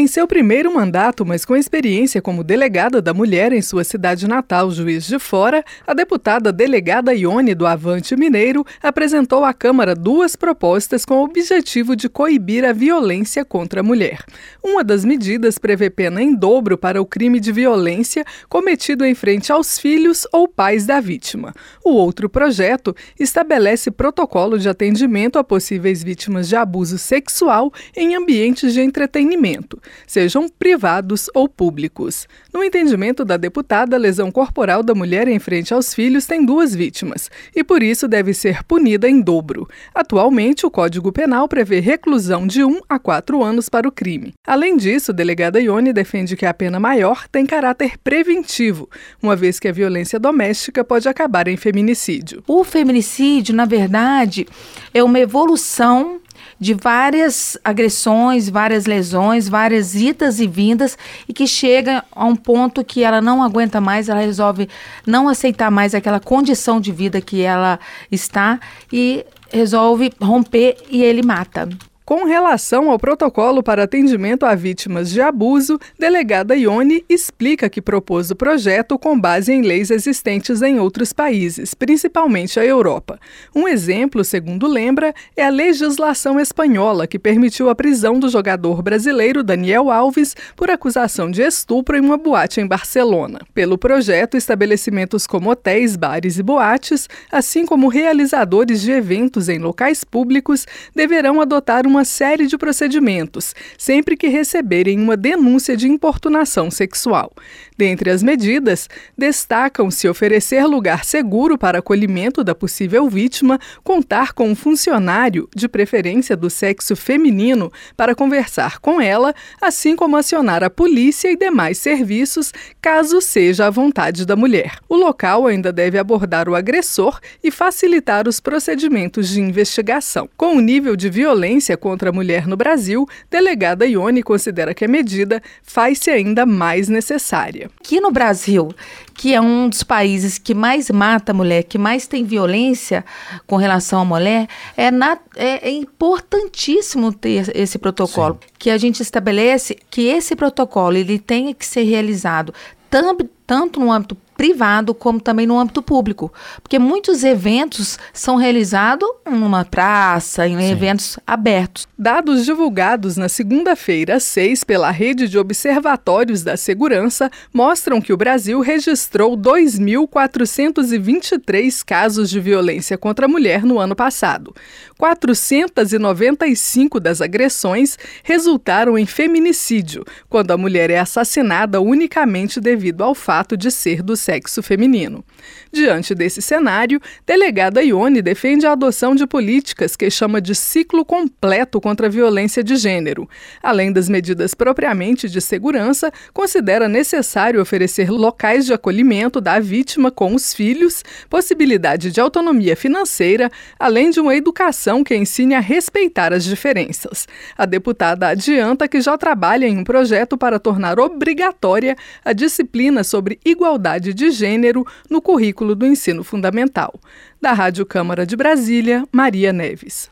Em seu primeiro mandato, mas com experiência como delegada da mulher em sua cidade natal, Juiz de Fora, a deputada delegada Ione do Avante Mineiro apresentou à Câmara duas propostas com o objetivo de coibir a violência contra a mulher. Uma das medidas prevê pena em dobro para o crime de violência cometido em frente aos filhos ou pais da vítima. O outro projeto estabelece protocolo de atendimento a possíveis vítimas de abuso sexual em ambientes de entretenimento sejam privados ou públicos. No entendimento da deputada, a lesão corporal da mulher em frente aos filhos tem duas vítimas e, por isso, deve ser punida em dobro. Atualmente, o Código Penal prevê reclusão de 1 a 4 anos para o crime. Além disso, a delegada Ione defende que a pena maior tem caráter preventivo, uma vez que a violência doméstica pode acabar em feminicídio. O feminicídio, na verdade, é uma evolução de várias agressões, várias lesões, várias idas e vindas e que chega a um ponto que ela não aguenta mais, ela resolve não aceitar mais aquela condição de vida que ela está e resolve romper e ele mata. Com relação ao protocolo para atendimento a vítimas de abuso, delegada Ione explica que propôs o projeto com base em leis existentes em outros países, principalmente a Europa. Um exemplo, segundo lembra, é a legislação espanhola, que permitiu a prisão do jogador brasileiro Daniel Alves por acusação de estupro em uma boate em Barcelona. Pelo projeto, estabelecimentos como hotéis, bares e boates, assim como realizadores de eventos em locais públicos, deverão adotar uma uma série de procedimentos, sempre que receberem uma denúncia de importunação sexual. Dentre as medidas, destacam-se oferecer lugar seguro para acolhimento da possível vítima, contar com um funcionário, de preferência do sexo feminino, para conversar com ela, assim como acionar a polícia e demais serviços, caso seja a vontade da mulher. O local ainda deve abordar o agressor e facilitar os procedimentos de investigação. Com o nível de violência contra a mulher no Brasil, delegada Ione considera que a medida faz-se ainda mais necessária. Aqui no Brasil, que é um dos países que mais mata a mulher, que mais tem violência com relação à mulher, é, na, é, é importantíssimo ter esse protocolo. Sim. Que a gente estabelece que esse protocolo ele tenha que ser realizado tanto no âmbito privado como também no âmbito público, porque muitos eventos são realizados numa praça, em Sim. eventos abertos. Dados divulgados na segunda-feira, 6, pela Rede de Observatórios da Segurança mostram que o Brasil registrou 2.423 casos de violência contra a mulher no ano passado. 495 das agressões resultaram em feminicídio, quando a mulher é assassinada unicamente devido ao fato de ser do sexo feminino. Diante desse cenário, delegada Ione defende a adoção de políticas que chama de ciclo completo contra a violência de gênero. Além das medidas propriamente de segurança, considera necessário oferecer locais de acolhimento da vítima com os filhos, possibilidade de autonomia financeira, além de uma educação que ensine a respeitar as diferenças. A deputada adianta que já trabalha em um projeto para tornar obrigatória a disciplina sobre igualdade de de gênero no currículo do ensino fundamental. Da Rádio Câmara de Brasília, Maria Neves.